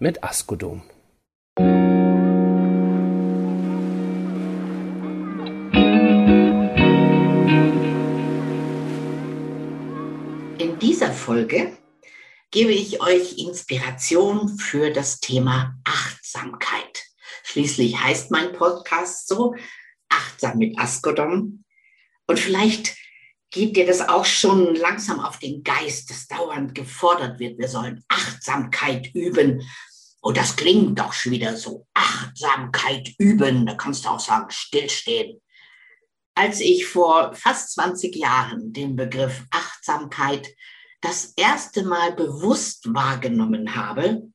mit Askodom. In dieser Folge gebe ich euch Inspiration für das Thema Achtsamkeit. Schließlich heißt mein Podcast so, achtsam mit Askodom. Und vielleicht geht dir das auch schon langsam auf den Geist, dass dauernd gefordert wird, wir sollen Achtsamkeit üben. Und das klingt doch schon wieder so, Achtsamkeit üben, da kannst du auch sagen, stillstehen. Als ich vor fast 20 Jahren den Begriff Achtsamkeit das erste Mal bewusst wahrgenommen habe,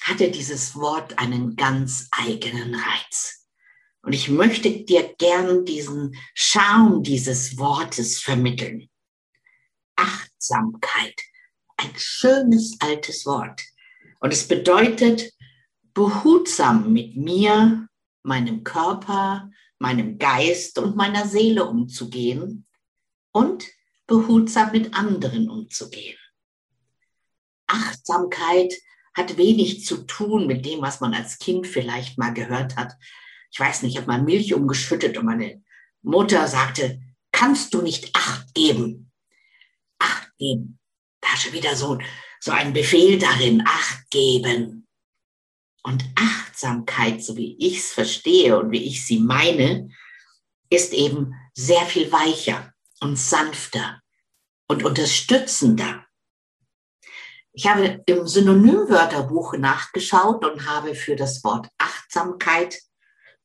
hatte dieses Wort einen ganz eigenen Reiz. Und ich möchte dir gern diesen Charme dieses Wortes vermitteln. Achtsamkeit. Ein schönes altes Wort. Und es bedeutet, behutsam mit mir, meinem Körper, meinem Geist und meiner Seele umzugehen und behutsam mit anderen umzugehen. Achtsamkeit hat wenig zu tun mit dem, was man als Kind vielleicht mal gehört hat, ich weiß nicht, ich habe mal Milch umgeschüttet und meine Mutter sagte, kannst du nicht Acht geben? Acht geben. Da ist schon wieder so, so ein Befehl darin, Acht geben. Und Achtsamkeit, so wie ich es verstehe und wie ich sie meine, ist eben sehr viel weicher und sanfter und unterstützender. Ich habe im Synonymwörterbuch nachgeschaut und habe für das Wort Achtsamkeit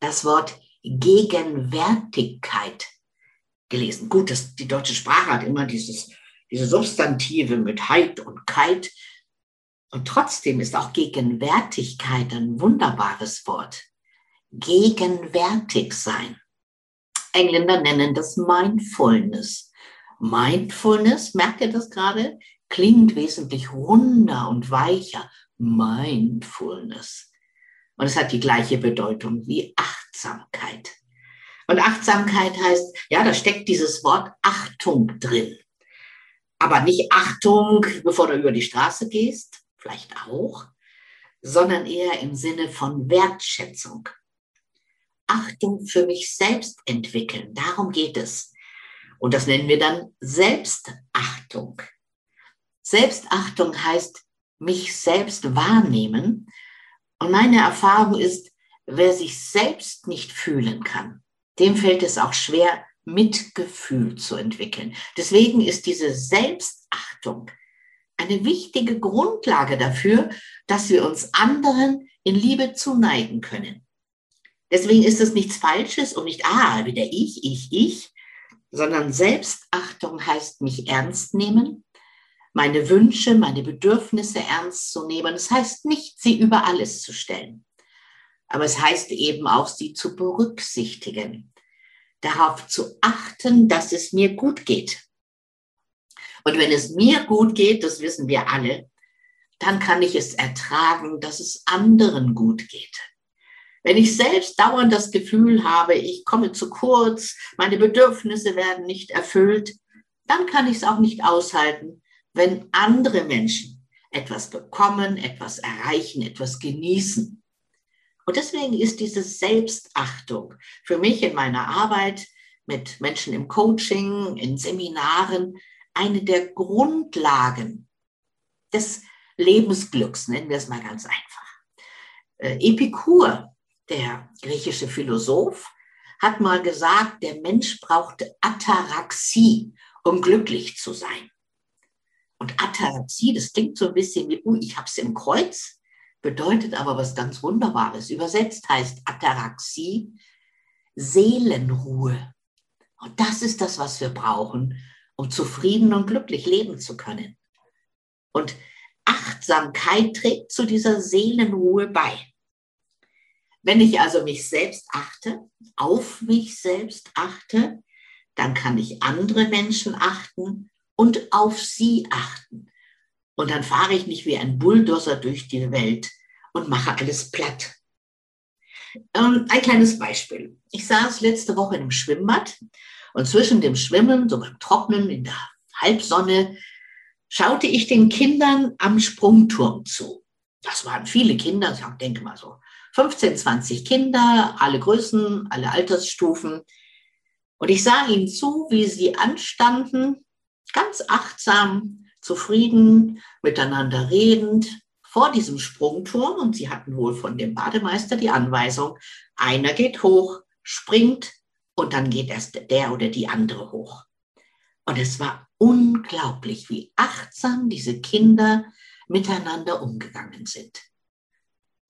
das Wort Gegenwärtigkeit gelesen. Gut, das, die deutsche Sprache hat immer dieses, diese Substantive mit Heit und Kite. Und trotzdem ist auch Gegenwärtigkeit ein wunderbares Wort. Gegenwärtig sein. Engländer nennen das Mindfulness. Mindfulness, merkt ihr das gerade? Klingt wesentlich runder und weicher. Mindfulness. Und es hat die gleiche Bedeutung wie Achtsamkeit. Und Achtsamkeit heißt, ja, da steckt dieses Wort Achtung drin. Aber nicht Achtung, bevor du über die Straße gehst, vielleicht auch, sondern eher im Sinne von Wertschätzung. Achtung für mich selbst entwickeln, darum geht es. Und das nennen wir dann Selbstachtung. Selbstachtung heißt mich selbst wahrnehmen und meine Erfahrung ist, wer sich selbst nicht fühlen kann, dem fällt es auch schwer, Mitgefühl zu entwickeln. Deswegen ist diese Selbstachtung eine wichtige Grundlage dafür, dass wir uns anderen in Liebe zuneigen können. Deswegen ist es nichts Falsches und nicht, ah, wieder ich, ich, ich, sondern Selbstachtung heißt mich ernst nehmen, meine Wünsche, meine Bedürfnisse ernst zu nehmen. Das heißt nicht, sie über alles zu stellen, aber es heißt eben auch, sie zu berücksichtigen, darauf zu achten, dass es mir gut geht. Und wenn es mir gut geht, das wissen wir alle, dann kann ich es ertragen, dass es anderen gut geht. Wenn ich selbst dauernd das Gefühl habe, ich komme zu kurz, meine Bedürfnisse werden nicht erfüllt, dann kann ich es auch nicht aushalten, wenn andere Menschen etwas bekommen, etwas erreichen, etwas genießen. Und deswegen ist diese Selbstachtung für mich in meiner Arbeit mit Menschen im Coaching, in Seminaren eine der Grundlagen des Lebensglücks, nennen wir es mal ganz einfach. Äh, Epikur, der griechische Philosoph, hat mal gesagt, der Mensch braucht Ataraxie, um glücklich zu sein. Und Ataraxie, das klingt so ein bisschen wie, uh, ich habe es im Kreuz, bedeutet aber was ganz Wunderbares. Übersetzt heißt Ataraxie Seelenruhe. Und das ist das, was wir brauchen, um zufrieden und glücklich leben zu können. Und Achtsamkeit trägt zu dieser Seelenruhe bei. Wenn ich also mich selbst achte, auf mich selbst achte, dann kann ich andere Menschen achten und auf sie achten. Und dann fahre ich nicht wie ein Bulldozer durch die Welt und mache alles platt. Ähm, ein kleines Beispiel. Ich saß letzte Woche im Schwimmbad und zwischen dem Schwimmen, so beim Trocknen in der Halbsonne, schaute ich den Kindern am Sprungturm zu. Das waren viele Kinder, ich denke mal so 15, 20 Kinder, alle Größen, alle Altersstufen. Und ich sah ihnen zu, wie sie anstanden, ganz achtsam, zufrieden, miteinander redend, vor diesem Sprungturm und sie hatten wohl von dem Bademeister die Anweisung, einer geht hoch, springt und dann geht erst der oder die andere hoch. Und es war unglaublich, wie achtsam diese Kinder miteinander umgegangen sind.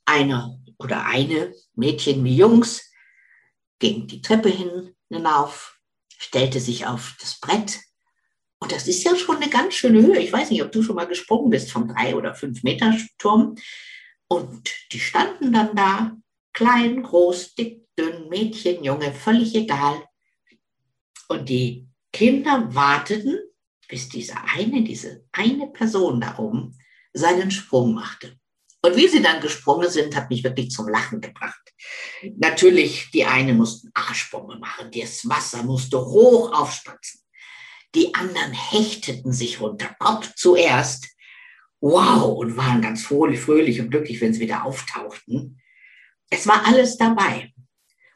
Einer oder eine, Mädchen wie Jungs, ging die Treppe hin, hinauf, stellte sich auf das Brett und das ist ja schon eine ganz schöne Höhe. Ich weiß nicht, ob du schon mal gesprungen bist vom drei oder fünf Meter Turm. Und die standen dann da, klein, groß, dick, dünn, Mädchen, Junge, völlig egal. Und die Kinder warteten, bis diese eine, diese eine Person da oben seinen Sprung machte. Und wie sie dann gesprungen sind, hat mich wirklich zum Lachen gebracht. Natürlich, die eine mussten Arschsprünge machen, das Wasser musste hoch aufspritzen. Die anderen hechteten sich runter, Kopf zuerst. Wow, und waren ganz fröhlich und glücklich, wenn sie wieder auftauchten. Es war alles dabei.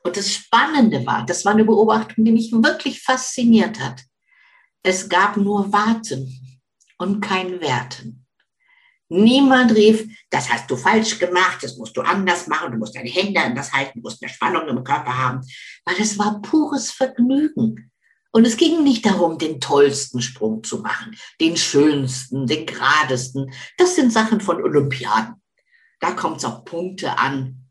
Und das Spannende war, das war eine Beobachtung, die mich wirklich fasziniert hat. Es gab nur Warten und kein Werten. Niemand rief, das hast du falsch gemacht, das musst du anders machen, du musst deine Hände anders halten, du musst eine Spannung im Körper haben, weil es war pures Vergnügen. Und es ging nicht darum, den tollsten Sprung zu machen, den schönsten, den geradesten. Das sind Sachen von Olympiaden. Da kommt es auf Punkte an.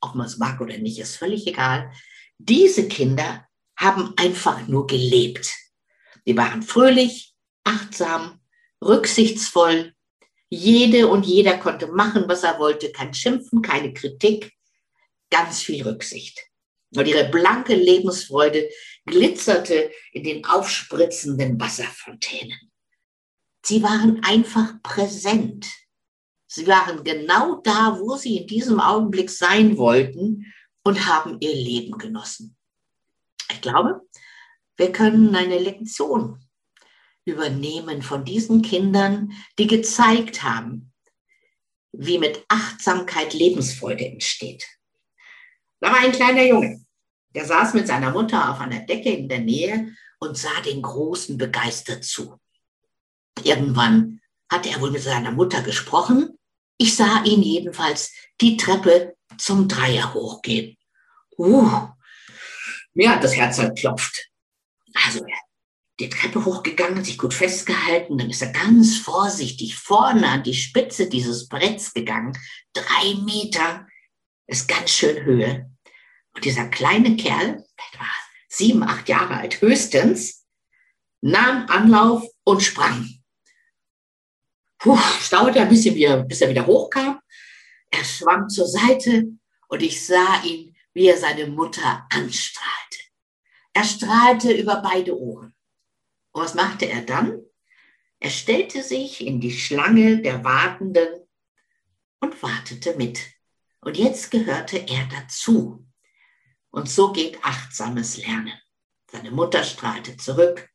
Ob man es mag oder nicht, ist völlig egal. Diese Kinder haben einfach nur gelebt. Die waren fröhlich, achtsam, rücksichtsvoll. Jede und jeder konnte machen, was er wollte. Kein Schimpfen, keine Kritik, ganz viel Rücksicht. Und ihre blanke Lebensfreude glitzerte in den aufspritzenden Wasserfontänen. Sie waren einfach präsent. Sie waren genau da, wo sie in diesem Augenblick sein wollten und haben ihr Leben genossen. Ich glaube, wir können eine Lektion übernehmen von diesen Kindern, die gezeigt haben, wie mit Achtsamkeit Lebensfreude entsteht. Da war ein kleiner Junge, der saß mit seiner Mutter auf einer Decke in der Nähe und sah den Großen begeistert zu. Irgendwann hatte er wohl mit seiner Mutter gesprochen. Ich sah ihn jedenfalls die Treppe zum Dreier hochgehen. Uh, mir hat das Herz halt klopft. Also er die Treppe hochgegangen, sich gut festgehalten, dann ist er ganz vorsichtig vorne an die Spitze dieses Bretts gegangen. Drei Meter ist ganz schön Höhe. Und dieser kleine Kerl, etwa sieben, acht Jahre alt höchstens, nahm Anlauf und sprang. Puh, staute ein bisschen, bis er wieder hochkam. Er schwamm zur Seite und ich sah ihn, wie er seine Mutter anstrahlte. Er strahlte über beide Ohren. Und was machte er dann? Er stellte sich in die Schlange der Wartenden und wartete mit. Und jetzt gehörte er dazu. Und so geht achtsames Lernen. Seine Mutter strahlte zurück,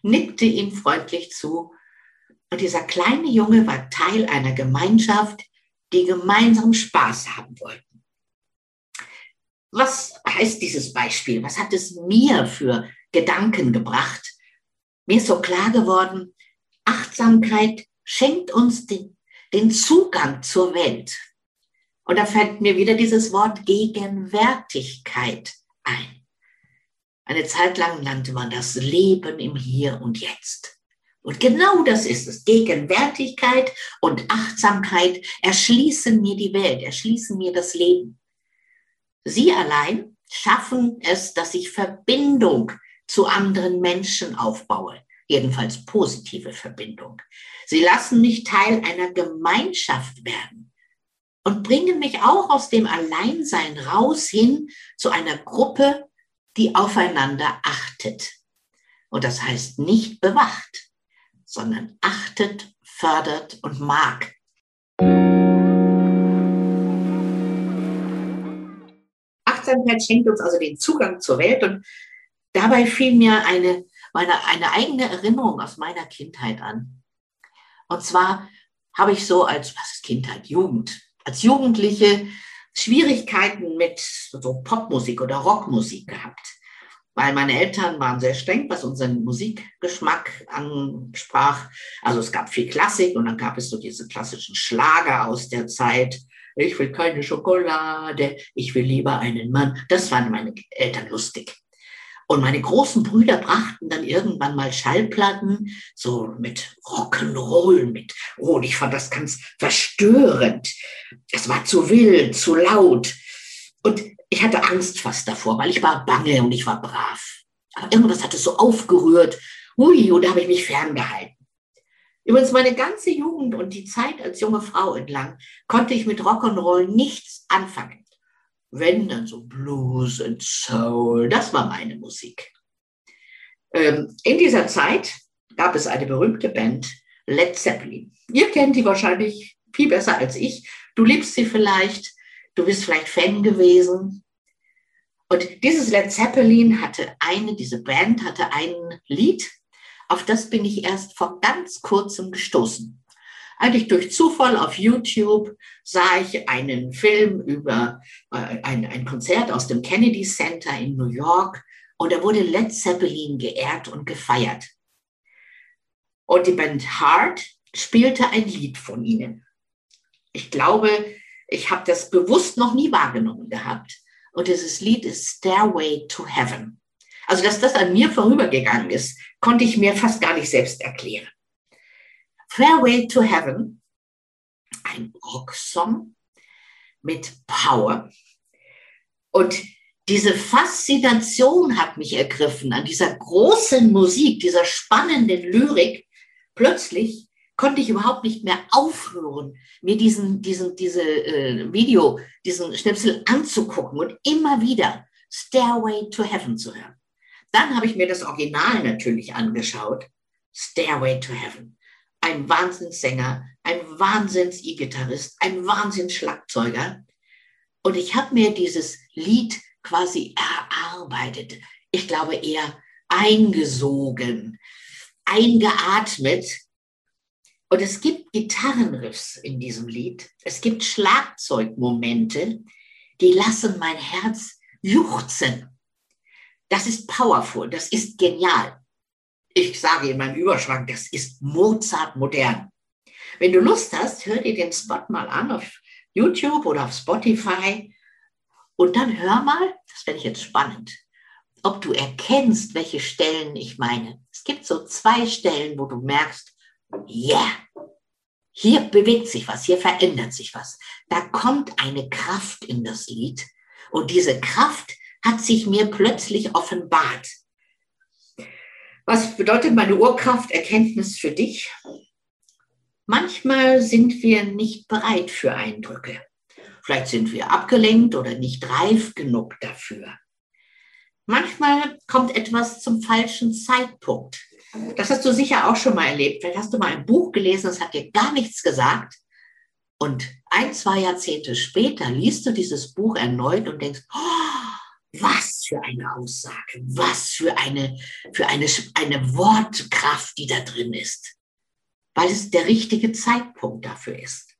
nickte ihm freundlich zu. Und dieser kleine Junge war Teil einer Gemeinschaft, die gemeinsam Spaß haben wollten. Was heißt dieses Beispiel? Was hat es mir für Gedanken gebracht? Mir ist so klar geworden, Achtsamkeit schenkt uns den, den Zugang zur Welt. Und da fällt mir wieder dieses Wort Gegenwärtigkeit ein. Eine Zeit lang nannte man das Leben im Hier und Jetzt. Und genau das ist es. Gegenwärtigkeit und Achtsamkeit erschließen mir die Welt, erschließen mir das Leben. Sie allein schaffen es, dass ich Verbindung zu anderen Menschen aufbaue, jedenfalls positive Verbindung. Sie lassen mich Teil einer Gemeinschaft werden und bringen mich auch aus dem Alleinsein raus hin zu einer Gruppe, die aufeinander achtet. Und das heißt nicht bewacht, sondern achtet, fördert und mag. Achtsamkeit schenkt uns also den Zugang zur Welt und dabei fiel mir eine, meine, eine eigene Erinnerung aus meiner Kindheit an. Und zwar habe ich so als, was ist Kindheit, Jugend, als Jugendliche Schwierigkeiten mit so Popmusik oder Rockmusik gehabt, weil meine Eltern waren sehr streng, was unseren Musikgeschmack ansprach. Also es gab viel Klassik und dann gab es so diese klassischen Schlager aus der Zeit. Ich will keine Schokolade, ich will lieber einen Mann. Das fanden meine Eltern lustig. Und meine großen Brüder brachten dann irgendwann mal Schallplatten, so mit Rock'n'Roll, mit, oh, und ich fand das ganz verstörend. Es war zu wild, zu laut. Und ich hatte Angst fast davor, weil ich war bange und ich war brav. Aber irgendwas hat es so aufgerührt. Ui, und da habe ich mich ferngehalten. Übrigens, meine ganze Jugend und die Zeit als junge Frau entlang konnte ich mit Rock'n'Roll nichts anfangen wenn dann so Blues und Soul, das war meine Musik. Ähm, in dieser Zeit gab es eine berühmte Band, Led Zeppelin. Ihr kennt die wahrscheinlich viel besser als ich. Du liebst sie vielleicht, du bist vielleicht Fan gewesen. Und dieses Led Zeppelin hatte eine, diese Band hatte ein Lied, auf das bin ich erst vor ganz kurzem gestoßen. Eigentlich durch Zufall auf YouTube sah ich einen Film über äh, ein, ein Konzert aus dem Kennedy Center in New York und da wurde Led Zeppelin geehrt und gefeiert. Und die Band Heart spielte ein Lied von ihnen. Ich glaube, ich habe das bewusst noch nie wahrgenommen gehabt. Und dieses Lied ist Stairway to Heaven. Also, dass das an mir vorübergegangen ist, konnte ich mir fast gar nicht selbst erklären. Fairway to Heaven, ein Rocksong mit Power. Und diese Faszination hat mich ergriffen an dieser großen Musik, dieser spannenden Lyrik. Plötzlich konnte ich überhaupt nicht mehr aufhören, mir diesen, diesen, diese äh, Video, diesen Schnipsel anzugucken und immer wieder Stairway to Heaven zu hören. Dann habe ich mir das Original natürlich angeschaut. Stairway to Heaven ein Wahnsinnssänger, ein Wahnsinns-E-Gitarrist, ein Wahnsinns-Schlagzeuger. Und ich habe mir dieses Lied quasi erarbeitet. Ich glaube eher eingesogen, eingeatmet. Und es gibt Gitarrenriffs in diesem Lied. Es gibt Schlagzeugmomente, die lassen mein Herz juchzen. Das ist powerful, das ist genial ich sage in meinem Überschrank, das ist Mozart modern. Wenn du Lust hast, hör dir den Spot mal an auf YouTube oder auf Spotify und dann hör mal, das fände ich jetzt spannend, ob du erkennst, welche Stellen ich meine. Es gibt so zwei Stellen, wo du merkst, ja, yeah, hier bewegt sich was, hier verändert sich was. Da kommt eine Kraft in das Lied und diese Kraft hat sich mir plötzlich offenbart. Was bedeutet meine Urkrafterkenntnis für dich? Manchmal sind wir nicht bereit für Eindrücke. Vielleicht sind wir abgelenkt oder nicht reif genug dafür. Manchmal kommt etwas zum falschen Zeitpunkt. Das hast du sicher auch schon mal erlebt. Vielleicht hast du mal ein Buch gelesen, das hat dir gar nichts gesagt. Und ein, zwei Jahrzehnte später liest du dieses Buch erneut und denkst, oh, was für eine Aussage, was für eine, für eine, eine Wortkraft, die da drin ist, weil es der richtige Zeitpunkt dafür ist.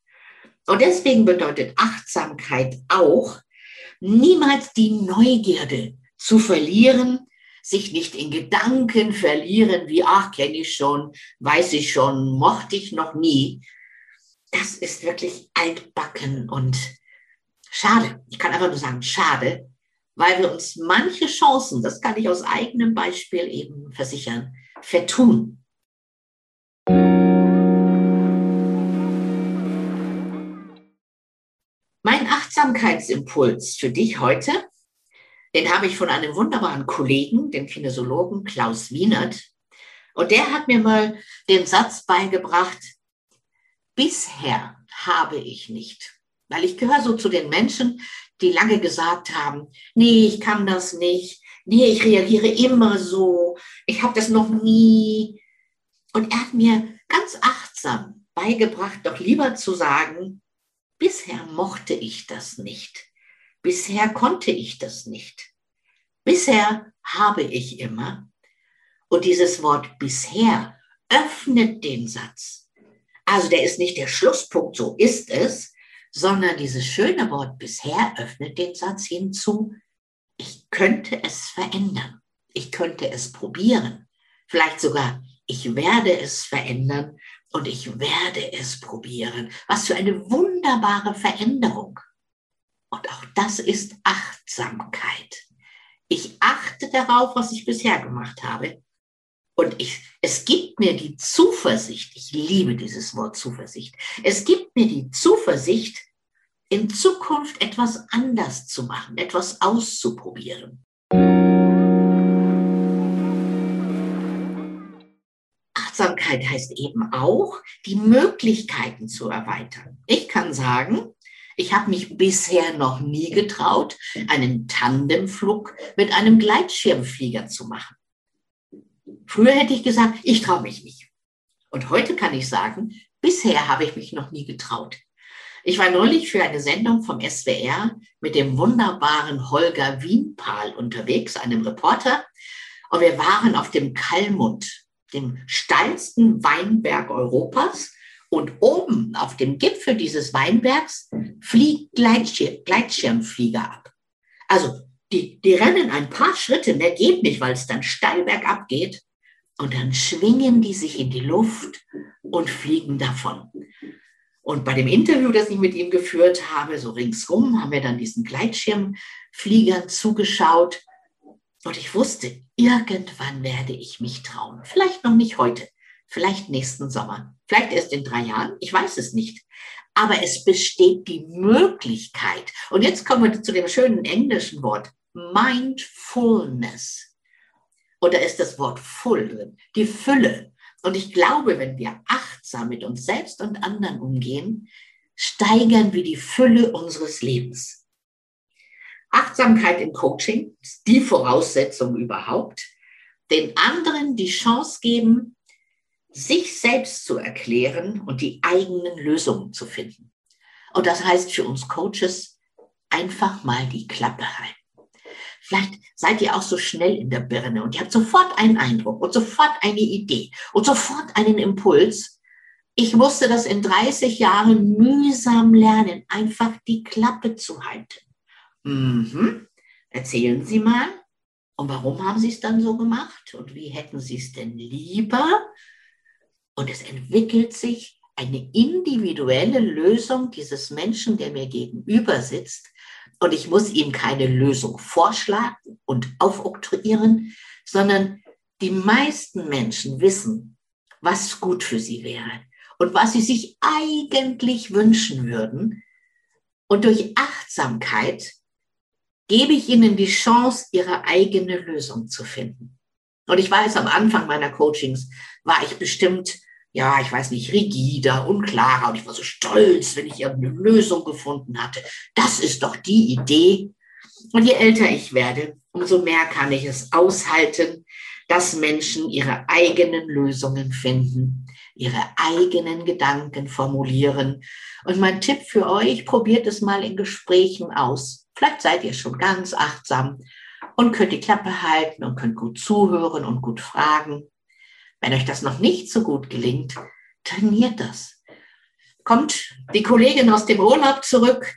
Und deswegen bedeutet Achtsamkeit auch, niemals die Neugierde zu verlieren, sich nicht in Gedanken verlieren, wie, ach, kenne ich schon, weiß ich schon, mochte ich noch nie. Das ist wirklich altbacken und schade. Ich kann einfach nur sagen, schade, weil wir uns manche Chancen, das kann ich aus eigenem Beispiel eben versichern, vertun. Mein Achtsamkeitsimpuls für dich heute, den habe ich von einem wunderbaren Kollegen, dem Kinesiologen Klaus Wienert. Und der hat mir mal den Satz beigebracht, bisher habe ich nicht. Weil ich gehöre so zu den Menschen, die lange gesagt haben, nee, ich kann das nicht, nee, ich reagiere immer so, ich habe das noch nie. Und er hat mir ganz achtsam beigebracht, doch lieber zu sagen, bisher mochte ich das nicht, bisher konnte ich das nicht, bisher habe ich immer. Und dieses Wort bisher öffnet den Satz. Also der ist nicht der Schlusspunkt, so ist es, sondern dieses schöne Wort bisher öffnet den Satz hinzu, ich könnte es verändern, ich könnte es probieren, vielleicht sogar, ich werde es verändern und ich werde es probieren. Was für eine wunderbare Veränderung. Und auch das ist Achtsamkeit. Ich achte darauf, was ich bisher gemacht habe. Und ich, es gibt mir die Zuversicht, ich liebe dieses Wort Zuversicht, es gibt mir die Zuversicht, in Zukunft etwas anders zu machen, etwas auszuprobieren. Achtsamkeit heißt eben auch, die Möglichkeiten zu erweitern. Ich kann sagen, ich habe mich bisher noch nie getraut, einen Tandemflug mit einem Gleitschirmflieger zu machen. Früher hätte ich gesagt, ich traue mich nicht. Und heute kann ich sagen, bisher habe ich mich noch nie getraut. Ich war neulich für eine Sendung vom SWR mit dem wunderbaren Holger Wienpahl unterwegs, einem Reporter. Und wir waren auf dem Kalmund, dem steilsten Weinberg Europas. Und oben auf dem Gipfel dieses Weinbergs fliegt Gleitschir Gleitschirmflieger ab. Also die, die rennen ein paar Schritte, mehr geht nicht, weil es dann steil bergab geht. Und dann schwingen die sich in die Luft und fliegen davon. Und bei dem Interview, das ich mit ihm geführt habe, so ringsrum, haben wir dann diesen Gleitschirmfliegern zugeschaut. Und ich wusste, irgendwann werde ich mich trauen. Vielleicht noch nicht heute, vielleicht nächsten Sommer, vielleicht erst in drei Jahren, ich weiß es nicht. Aber es besteht die Möglichkeit. Und jetzt kommen wir zu dem schönen englischen Wort, Mindfulness. Und da ist das Wort full drin, die Fülle. Und ich glaube, wenn wir achtsam mit uns selbst und anderen umgehen, steigern wir die Fülle unseres Lebens. Achtsamkeit im Coaching ist die Voraussetzung überhaupt, den anderen die Chance geben, sich selbst zu erklären und die eigenen Lösungen zu finden. Und das heißt für uns Coaches, einfach mal die Klappe halten. Vielleicht seid ihr auch so schnell in der Birne und ihr habt sofort einen Eindruck und sofort eine Idee und sofort einen Impuls. Ich musste das in 30 Jahren mühsam lernen, einfach die Klappe zu halten. Mhm. Erzählen Sie mal. Und warum haben Sie es dann so gemacht? Und wie hätten Sie es denn lieber? Und es entwickelt sich eine individuelle Lösung dieses Menschen, der mir gegenüber sitzt, und ich muss ihm keine Lösung vorschlagen und aufoktroyieren, sondern die meisten Menschen wissen, was gut für sie wäre und was sie sich eigentlich wünschen würden. Und durch Achtsamkeit gebe ich ihnen die Chance, ihre eigene Lösung zu finden. Und ich weiß, am Anfang meiner Coachings war ich bestimmt ja, ich weiß nicht, rigider, unklarer. Und ich war so stolz, wenn ich irgendeine Lösung gefunden hatte. Das ist doch die Idee. Und je älter ich werde, umso mehr kann ich es aushalten, dass Menschen ihre eigenen Lösungen finden, ihre eigenen Gedanken formulieren. Und mein Tipp für euch, probiert es mal in Gesprächen aus. Vielleicht seid ihr schon ganz achtsam und könnt die Klappe halten und könnt gut zuhören und gut fragen. Wenn euch das noch nicht so gut gelingt, trainiert das. Kommt die Kollegin aus dem Urlaub zurück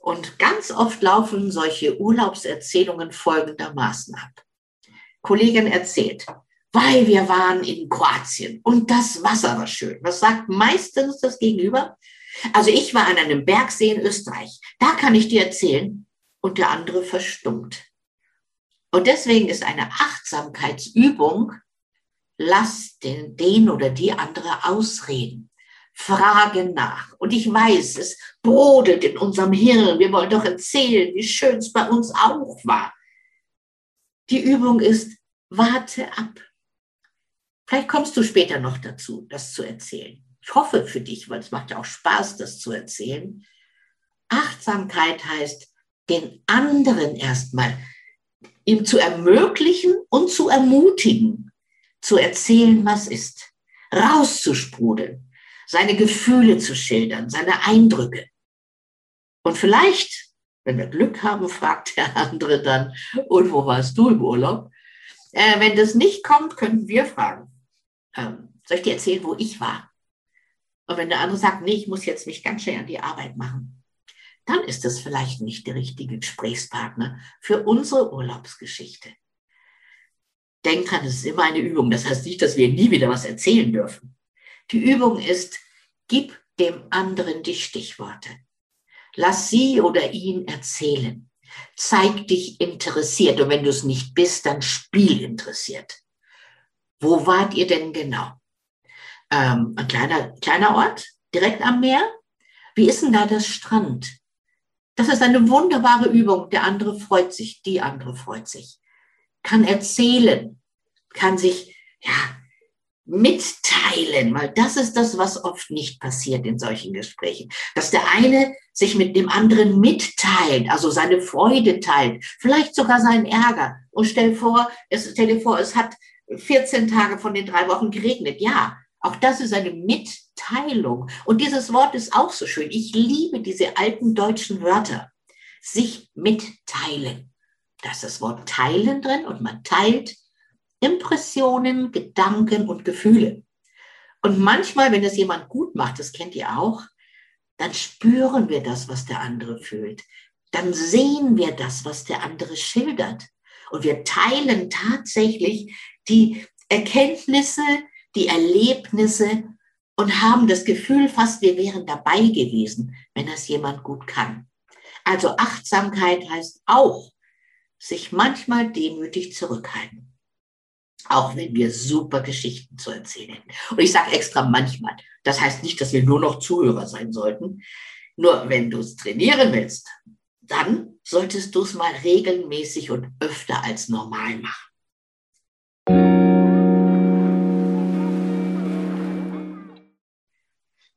und ganz oft laufen solche Urlaubserzählungen folgendermaßen ab. Kollegin erzählt, weil wir waren in Kroatien und das Wasser war schön. Was sagt meistens das Gegenüber? Also ich war an einem Bergsee in Österreich. Da kann ich dir erzählen. Und der andere verstummt. Und deswegen ist eine Achtsamkeitsübung lass den, den oder die andere ausreden. Frage nach. Und ich weiß, es brodelt in unserem Hirn. Wir wollen doch erzählen, wie schön es bei uns auch war. Die Übung ist, warte ab. Vielleicht kommst du später noch dazu, das zu erzählen. Ich hoffe für dich, weil es macht ja auch Spaß, das zu erzählen. Achtsamkeit heißt, den anderen erstmal ihm zu ermöglichen und zu ermutigen, zu erzählen, was ist, rauszusprudeln, seine Gefühle zu schildern, seine Eindrücke. Und vielleicht, wenn wir Glück haben, fragt der andere dann, und wo warst du im Urlaub? Äh, wenn das nicht kommt, könnten wir fragen, ähm, soll ich dir erzählen, wo ich war? Und wenn der andere sagt, nee, ich muss jetzt mich ganz schnell an die Arbeit machen, dann ist das vielleicht nicht der richtige Gesprächspartner für unsere Urlaubsgeschichte. Denk dran, es ist immer eine Übung. Das heißt nicht, dass wir nie wieder was erzählen dürfen. Die Übung ist, gib dem anderen die Stichworte. Lass sie oder ihn erzählen. Zeig dich interessiert. Und wenn du es nicht bist, dann spiel interessiert. Wo wart ihr denn genau? Ähm, ein kleiner, kleiner Ort, direkt am Meer? Wie ist denn da das Strand? Das ist eine wunderbare Übung. Der andere freut sich, die andere freut sich, kann erzählen, kann sich ja mitteilen, weil das ist das, was oft nicht passiert in solchen Gesprächen, dass der eine sich mit dem anderen mitteilt, also seine Freude teilt, vielleicht sogar seinen Ärger. Und stell vor, es, stell dir vor, es hat 14 Tage von den drei Wochen geregnet. Ja, auch das ist eine Mitteilung. Und dieses Wort ist auch so schön. Ich liebe diese alten deutschen Wörter. Sich mitteilen. Da ist das Wort teilen drin und man teilt Impressionen, Gedanken und Gefühle. Und manchmal, wenn es jemand gut macht, das kennt ihr auch, dann spüren wir das, was der andere fühlt. Dann sehen wir das, was der andere schildert. Und wir teilen tatsächlich die Erkenntnisse, die Erlebnisse und haben das Gefühl, fast wir wären dabei gewesen, wenn das jemand gut kann. Also Achtsamkeit heißt auch, sich manchmal demütig zurückhalten. Auch wenn wir super Geschichten zu erzählen hätten. Und ich sage extra manchmal. Das heißt nicht, dass wir nur noch Zuhörer sein sollten. Nur wenn du es trainieren willst, dann solltest du es mal regelmäßig und öfter als normal machen.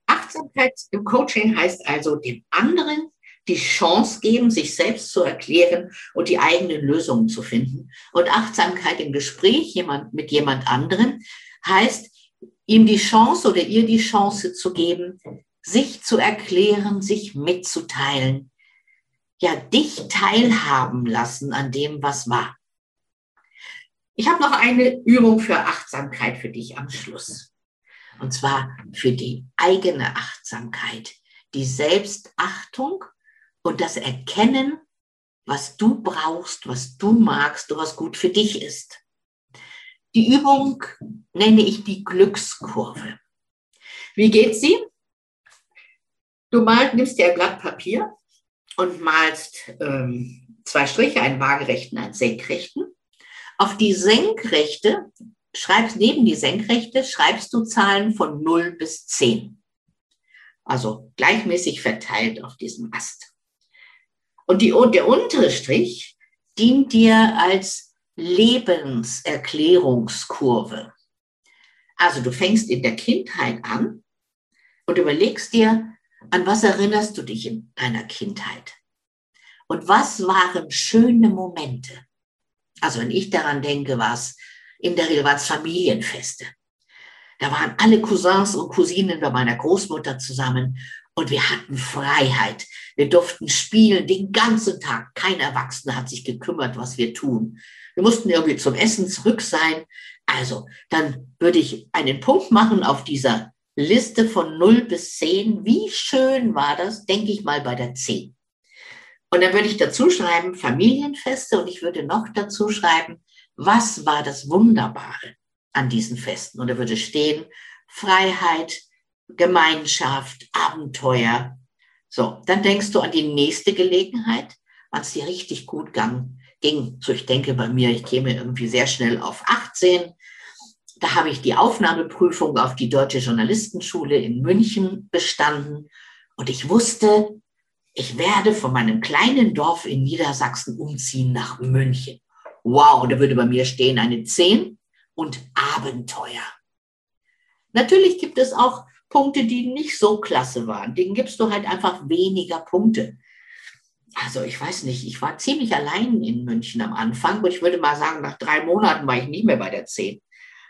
Achtsamkeit im Coaching heißt also dem anderen die Chance geben, sich selbst zu erklären und die eigenen Lösungen zu finden. Und Achtsamkeit im Gespräch mit jemand anderem heißt, ihm die Chance oder ihr die Chance zu geben, sich zu erklären, sich mitzuteilen, ja, dich teilhaben lassen an dem, was war. Ich habe noch eine Übung für Achtsamkeit für dich am Schluss. Und zwar für die eigene Achtsamkeit, die Selbstachtung und das Erkennen, was du brauchst, was du magst und was gut für dich ist. Die Übung nenne ich die Glückskurve. Wie geht sie? Du mal, nimmst dir ein Blatt Papier und malst ähm, zwei Striche, einen waagerechten, einen senkrechten. Auf die senkrechte schreibst neben die Senkrechte, schreibst du Zahlen von 0 bis 10. Also gleichmäßig verteilt auf diesem Ast. Und die, der untere Strich dient dir als Lebenserklärungskurve. Also du fängst in der Kindheit an und überlegst dir, an was erinnerst du dich in deiner Kindheit? Und was waren schöne Momente? Also wenn ich daran denke, war es in der Regel waren es Familienfeste. Da waren alle Cousins und Cousinen bei meiner Großmutter zusammen und wir hatten Freiheit. Wir durften spielen den ganzen Tag. Kein Erwachsener hat sich gekümmert, was wir tun. Wir mussten irgendwie zum Essen zurück sein. Also, dann würde ich einen Punkt machen auf dieser Liste von 0 bis 10. Wie schön war das, denke ich mal, bei der 10. Und dann würde ich dazu schreiben Familienfeste und ich würde noch dazu schreiben was war das Wunderbare an diesen Festen? Und da würde stehen, Freiheit, Gemeinschaft, Abenteuer. So, dann denkst du an die nächste Gelegenheit, es dir richtig gut ging. So, ich denke bei mir, ich käme irgendwie sehr schnell auf 18. Da habe ich die Aufnahmeprüfung auf die Deutsche Journalistenschule in München bestanden. Und ich wusste, ich werde von meinem kleinen Dorf in Niedersachsen umziehen nach München wow, da würde bei mir stehen eine 10 und Abenteuer. Natürlich gibt es auch Punkte, die nicht so klasse waren. Denen gibst du halt einfach weniger Punkte. Also ich weiß nicht, ich war ziemlich allein in München am Anfang und ich würde mal sagen, nach drei Monaten war ich nicht mehr bei der 10.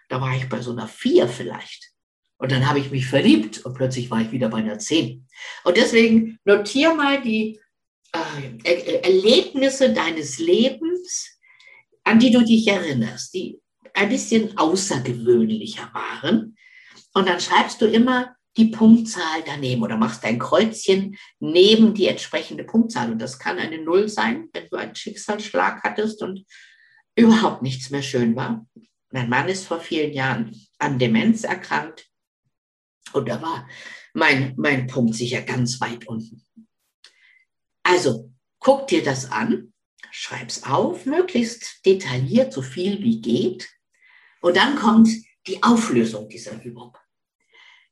Da war ich bei so einer 4 vielleicht. Und dann habe ich mich verliebt und plötzlich war ich wieder bei einer 10. Und deswegen notiere mal die äh, Erlebnisse deines Lebens, an die du dich erinnerst, die ein bisschen außergewöhnlicher waren. Und dann schreibst du immer die Punktzahl daneben oder machst dein Kreuzchen neben die entsprechende Punktzahl. Und das kann eine Null sein, wenn du einen Schicksalsschlag hattest und überhaupt nichts mehr schön war. Mein Mann ist vor vielen Jahren an Demenz erkrankt und da war mein, mein Punkt sicher ganz weit unten. Also guck dir das an, schreib's auf, möglichst detailliert, so viel wie geht. Und dann kommt die Auflösung dieser Übung.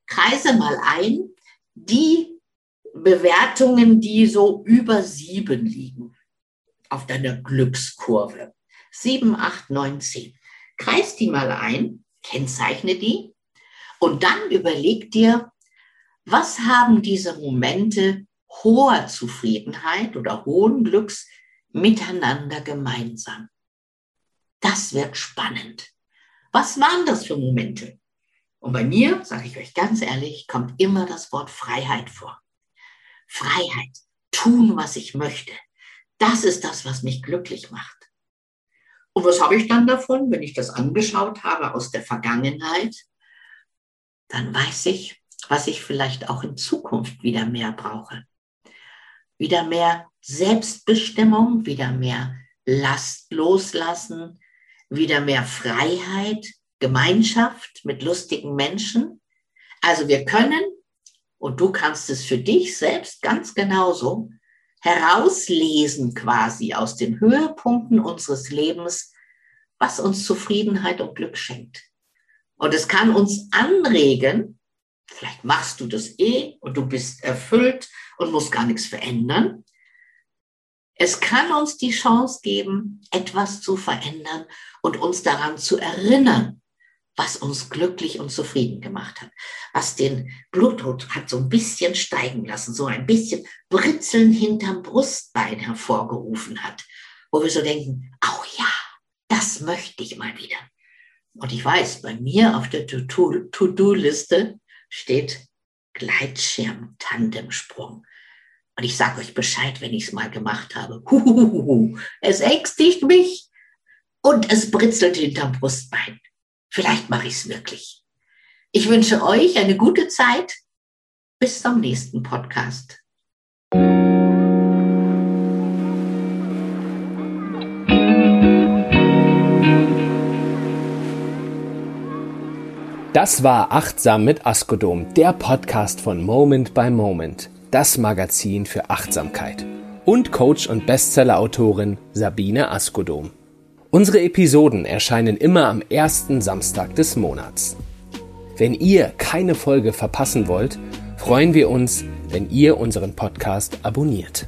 Kreise mal ein die Bewertungen, die so über sieben liegen auf deiner Glückskurve. Sieben, acht, neun, zehn. Kreis die mal ein, kennzeichne die und dann überleg dir, was haben diese Momente hoher Zufriedenheit oder hohen Glücks miteinander gemeinsam. Das wird spannend. Was waren das für Momente? Und bei mir, sage ich euch ganz ehrlich, kommt immer das Wort Freiheit vor. Freiheit, tun, was ich möchte. Das ist das, was mich glücklich macht. Und was habe ich dann davon, wenn ich das angeschaut habe aus der Vergangenheit? Dann weiß ich, was ich vielleicht auch in Zukunft wieder mehr brauche wieder mehr Selbstbestimmung, wieder mehr Last loslassen, wieder mehr Freiheit, Gemeinschaft mit lustigen Menschen. Also wir können, und du kannst es für dich selbst ganz genauso, herauslesen quasi aus den Höhepunkten unseres Lebens, was uns Zufriedenheit und Glück schenkt. Und es kann uns anregen, vielleicht machst du das eh und du bist erfüllt und muss gar nichts verändern. Es kann uns die Chance geben, etwas zu verändern und uns daran zu erinnern, was uns glücklich und zufrieden gemacht hat, was den Blutdruck hat so ein bisschen steigen lassen, so ein bisschen Britzeln hinterm Brustbein hervorgerufen hat, wo wir so denken, oh ja, das möchte ich mal wieder. Und ich weiß, bei mir auf der To-Do-Liste steht Gleitschirm-Tandemsprung. Und ich sage euch Bescheid, wenn ich es mal gemacht habe. Huhuhuhu. Es ängstigt mich und es britzelt hinterm Brustbein. Vielleicht mache ich es wirklich. Ich wünsche euch eine gute Zeit. Bis zum nächsten Podcast. Das war Achtsam mit Askodom, der Podcast von Moment by Moment, das Magazin für Achtsamkeit. Und Coach und Bestseller-Autorin Sabine Askodom. Unsere Episoden erscheinen immer am ersten Samstag des Monats. Wenn ihr keine Folge verpassen wollt, freuen wir uns, wenn ihr unseren Podcast abonniert.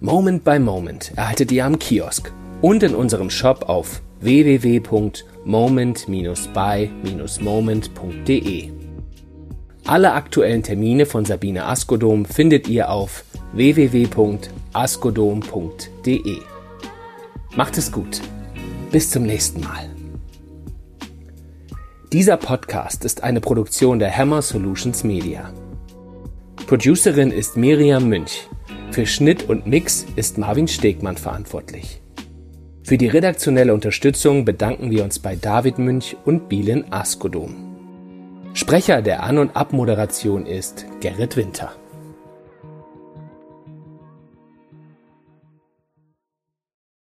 Moment by Moment erhaltet ihr am Kiosk und in unserem Shop auf www.moment-by-moment.de. Alle aktuellen Termine von Sabine Askodom findet ihr auf www.askodom.de. Macht es gut. Bis zum nächsten Mal. Dieser Podcast ist eine Produktion der Hammer Solutions Media. Producerin ist Miriam Münch. Für Schnitt und Mix ist Marvin Stegmann verantwortlich. Für die redaktionelle Unterstützung bedanken wir uns bei David Münch und Bielen Askodom. Sprecher der An- und Abmoderation ist Gerrit Winter.